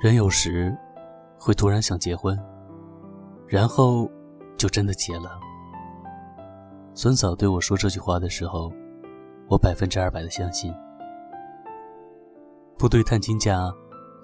人有时会突然想结婚，然后就真的结了。孙嫂对我说这句话的时候，我百分之二百的相信。部队探亲假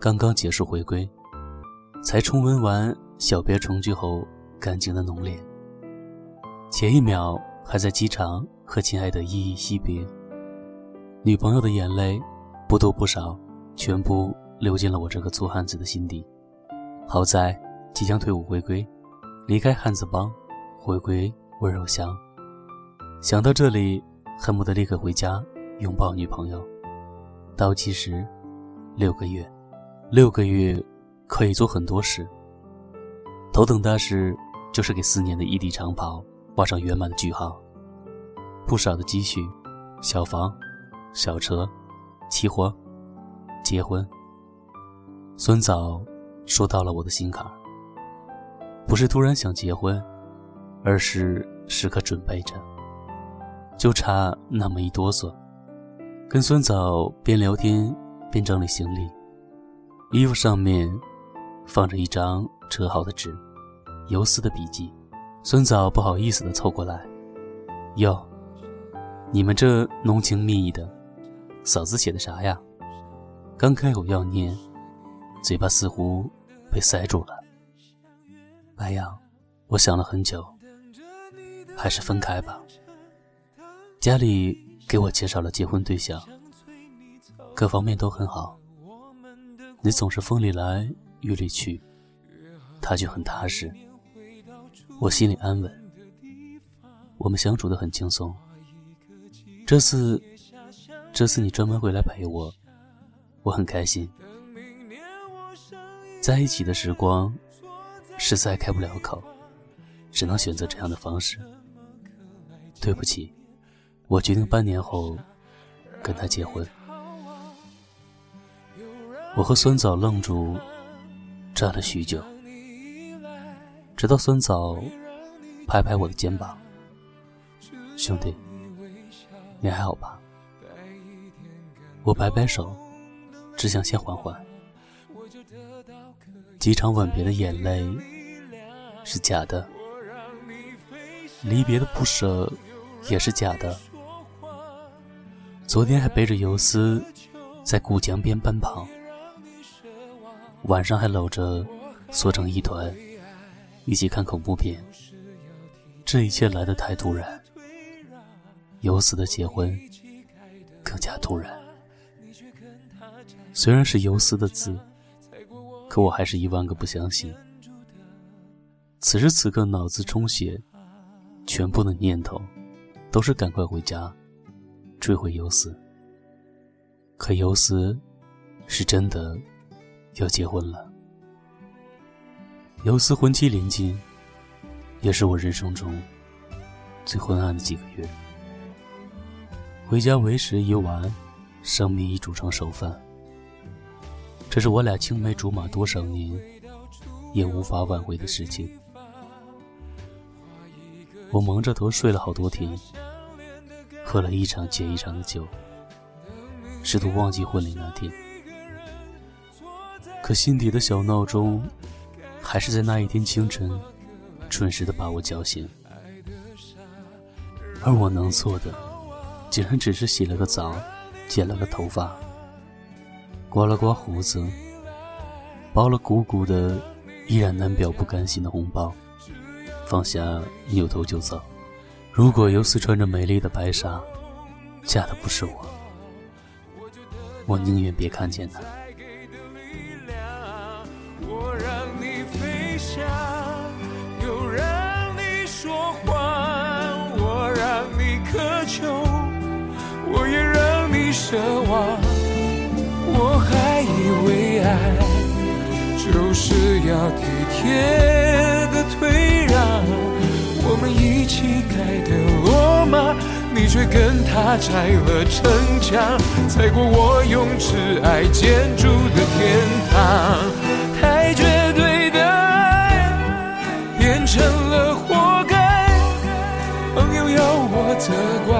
刚刚结束回归，才重温完小别重聚后感情的浓烈。前一秒还在机场和亲爱的依依惜别，女朋友的眼泪不多不少，全部流进了我这个粗汉子的心底。好在即将退伍回归，离开汉子帮，回归温柔乡。想到这里，恨不得立刻回家拥抱女朋友。倒计时，六个月，六个月可以做很多事。头等大事就是给四年的异地长跑画上圆满的句号。不少的积蓄，小房、小车、期货、结婚。孙早说到了我的心坎儿。不是突然想结婚，而是时刻准备着。就差那么一哆嗦，跟孙早边聊天边整理行李，衣服上面放着一张折好的纸，游丝的笔记。孙早不好意思的凑过来：“哟，你们这浓情蜜意的，嫂子写的啥呀？”刚开口要念，嘴巴似乎被塞住了。白杨，我想了很久，还是分开吧。家里给我介绍了结婚对象，各方面都很好。你总是风里来雨里去，他却很踏实，我心里安稳。我们相处的很轻松。这次，这次你专门回来陪我，我很开心。在一起的时光，实在开不了口，只能选择这样的方式。对不起。我决定半年后跟他结婚。我和孙早愣住，站了许久，直到孙早拍拍我的肩膀：“兄弟，你还好吧？”我摆摆手，只想先缓缓。几场吻别的眼泪是假的，离别的不舍也是假的。昨天还背着游丝，在古江边奔跑，晚上还搂着，缩成一团，一起看恐怖片。这一切来得太突然，游丝的结婚更加突然。虽然是游丝的字，可我还是一万个不相信。此时此刻，脑子充血，全部的念头都是赶快回家。追回游丝，可游丝是真的要结婚了。游丝婚期临近，也是我人生中最昏暗的几个月。回家为时已晚，生米已煮成熟饭。这是我俩青梅竹马多少年也无法挽回的事情。我蒙着头睡了好多天。喝了一场接一场的酒，试图忘记婚礼那天，可心底的小闹钟，还是在那一天清晨，准时的把我叫醒。而我能做的，竟然只是洗了个澡，剪了个头发，刮了刮胡子，包了鼓鼓的、依然难表不甘心的红包，放下扭头就走。如果游丝穿着美丽的白纱，嫁的不是我，我宁愿别看见她。我让你，我，也让你奢望。要体贴的退让。我们一起盖的罗马，你却跟他拆了城墙，踩过我用挚爱建筑的天堂。太绝对的爱变成了活该，朋友要我责怪，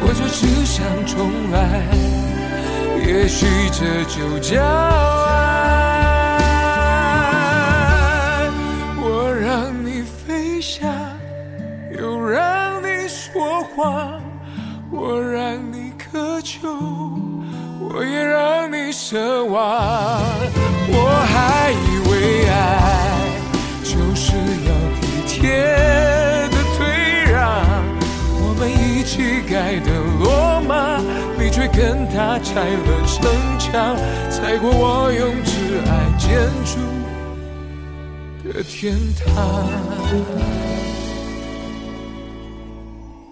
我就只想重来。也许这就叫爱。我让你飞翔，又让你说谎，我让你渴求，我也让你奢望。我还以为爱就是要体贴，乞丐的罗马，你却跟他拆了城墙，踩过我用挚爱建筑的天堂。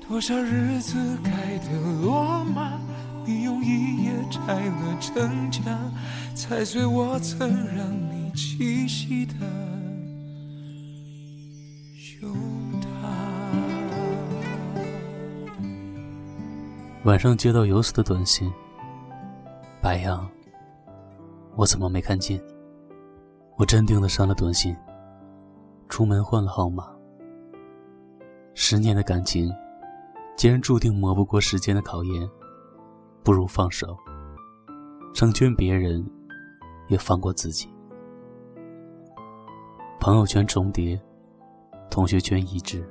多少日子盖的罗马，你用一夜拆了城墙，踩碎我曾让你栖息的晚上接到游丝的短信：“白羊，我怎么没看见？”我镇定的删了短信，出门换了号码。十年的感情，既然注定磨不过时间的考验，不如放手，成全别人，也放过自己。朋友圈重叠，同学圈一致。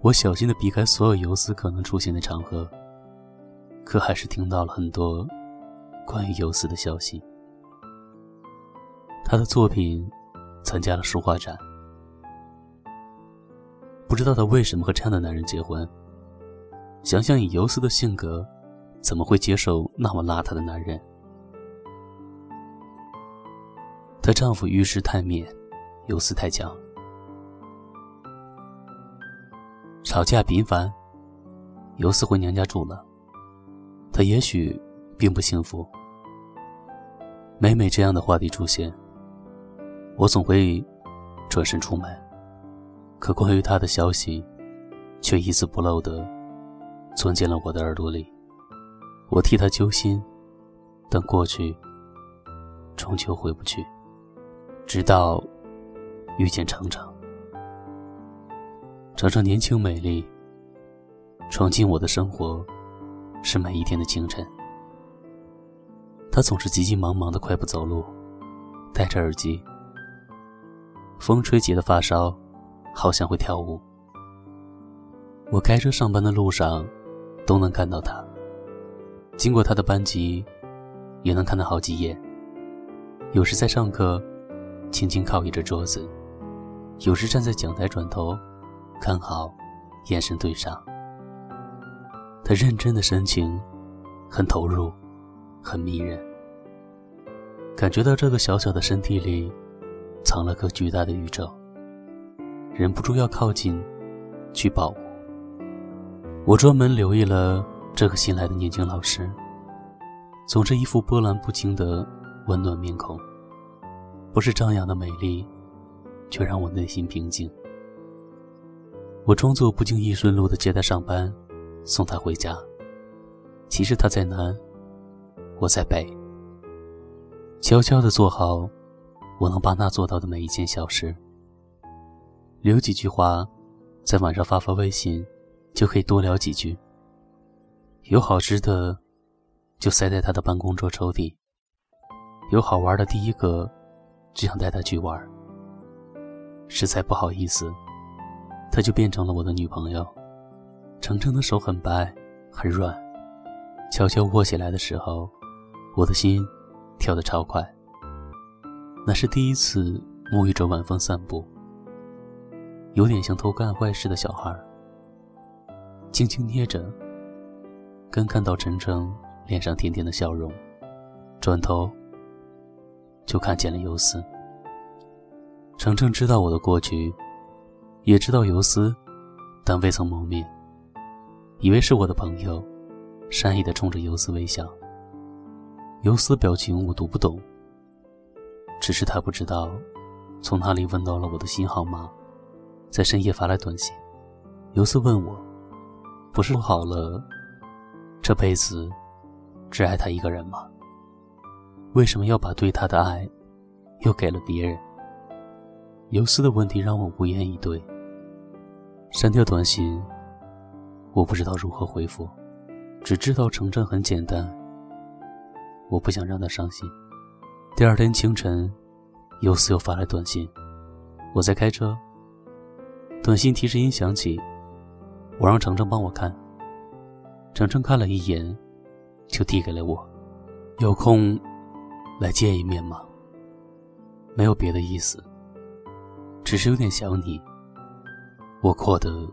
我小心的避开所有游丝可能出现的场合，可还是听到了很多关于游丝的消息。他的作品参加了书画展，不知道他为什么和这样的男人结婚。想想以游丝的性格，怎么会接受那么邋遢的男人？她丈夫遇事太面，游丝太强，吵架频繁，游丝回娘家住了。她也许并不幸福。每每这样的话题出现，我总会转身出门，可关于他的消息，却一字不漏的钻进了我的耳朵里。我替他揪心，但过去终究回不去。直到遇见程程，程程年轻美丽，闯进我的生活，是每一天的清晨。他总是急急忙忙的快步走路，戴着耳机。风吹起的发梢，好像会跳舞。我开车上班的路上，都能看到他。经过他的班级，也能看到好几眼。有时在上课，轻轻靠倚着桌子；有时站在讲台转头，看好，眼神对上。他认真的神情，很投入，很迷人。感觉到这个小小的身体里。藏了个巨大的宇宙，忍不住要靠近，去保护。我专门留意了这个新来的年轻老师，总是一副波澜不惊的温暖面孔，不是张扬的美丽，却让我内心平静。我装作不经意顺路的接他上班，送他回家。其实他在南，我在北，悄悄地做好。我能帮他做到的每一件小事，留几句话，在晚上发发微信，就可以多聊几句。有好吃的，就塞在他的办公桌抽屉；有好玩的，第一个就想带他去玩。实在不好意思，他就变成了我的女朋友。程程的手很白，很软，悄悄握起来的时候，我的心跳得超快。那是第一次沐浴着晚风散步，有点像偷干坏事的小孩，轻轻捏着。刚看到程程脸上甜甜的笑容，转头就看见了游丝。程程知道我的过去，也知道游丝，但未曾谋面，以为是我的朋友，善意的冲着游丝微笑。游丝表情我读不懂。只是他不知道，从哪里问到了我的新号码，在深夜发来短信。游丝问我：“不是说好了，这辈子只爱他一个人吗？为什么要把对他的爱又给了别人？”游丝的问题让我无言以对。删掉短信，我不知道如何回复，只知道程程很简单，我不想让他伤心。第二天清晨，游思又发来短信，我在开车。短信提示音响起，我让程程帮我看。程程看了一眼，就递给了我。有空来见一面吗？没有别的意思，只是有点想你。我过得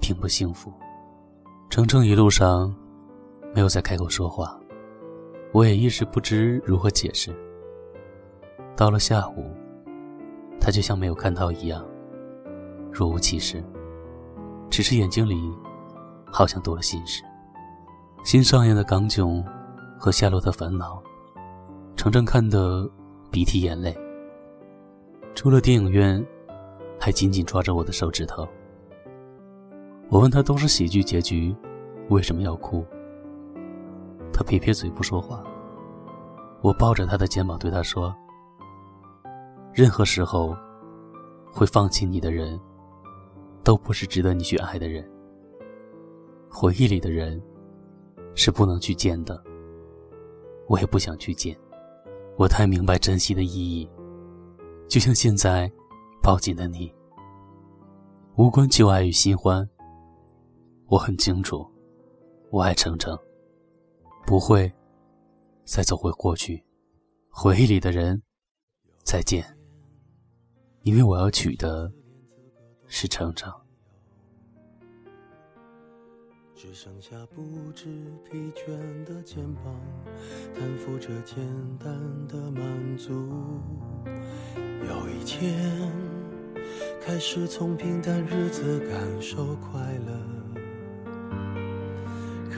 并不幸福。程程一路上没有再开口说话，我也一时不知如何解释。到了下午，他就像没有看到一样，若无其事，只是眼睛里好像多了心事。新上映的《港囧》和《夏洛特烦恼》，程程看得鼻涕眼泪。出了电影院，还紧紧抓着我的手指头。我问他都是喜剧结局，为什么要哭？他撇撇嘴不说话。我抱着他的肩膀对他说。任何时候，会放弃你的人，都不是值得你去爱的人。回忆里的人，是不能去见的。我也不想去见。我太明白珍惜的意义，就像现在，抱紧的你。无关旧爱与新欢。我很清楚，我爱程程，不会再走回过去。回忆里的人，再见。因为我要娶的是程程。只剩下不知疲倦的肩膀，担负着简单的满足。有一天，开始从平淡日子感受快乐，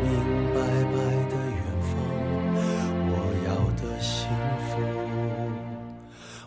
明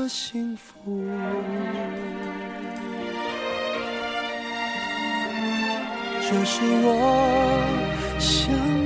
的幸福，这是我想。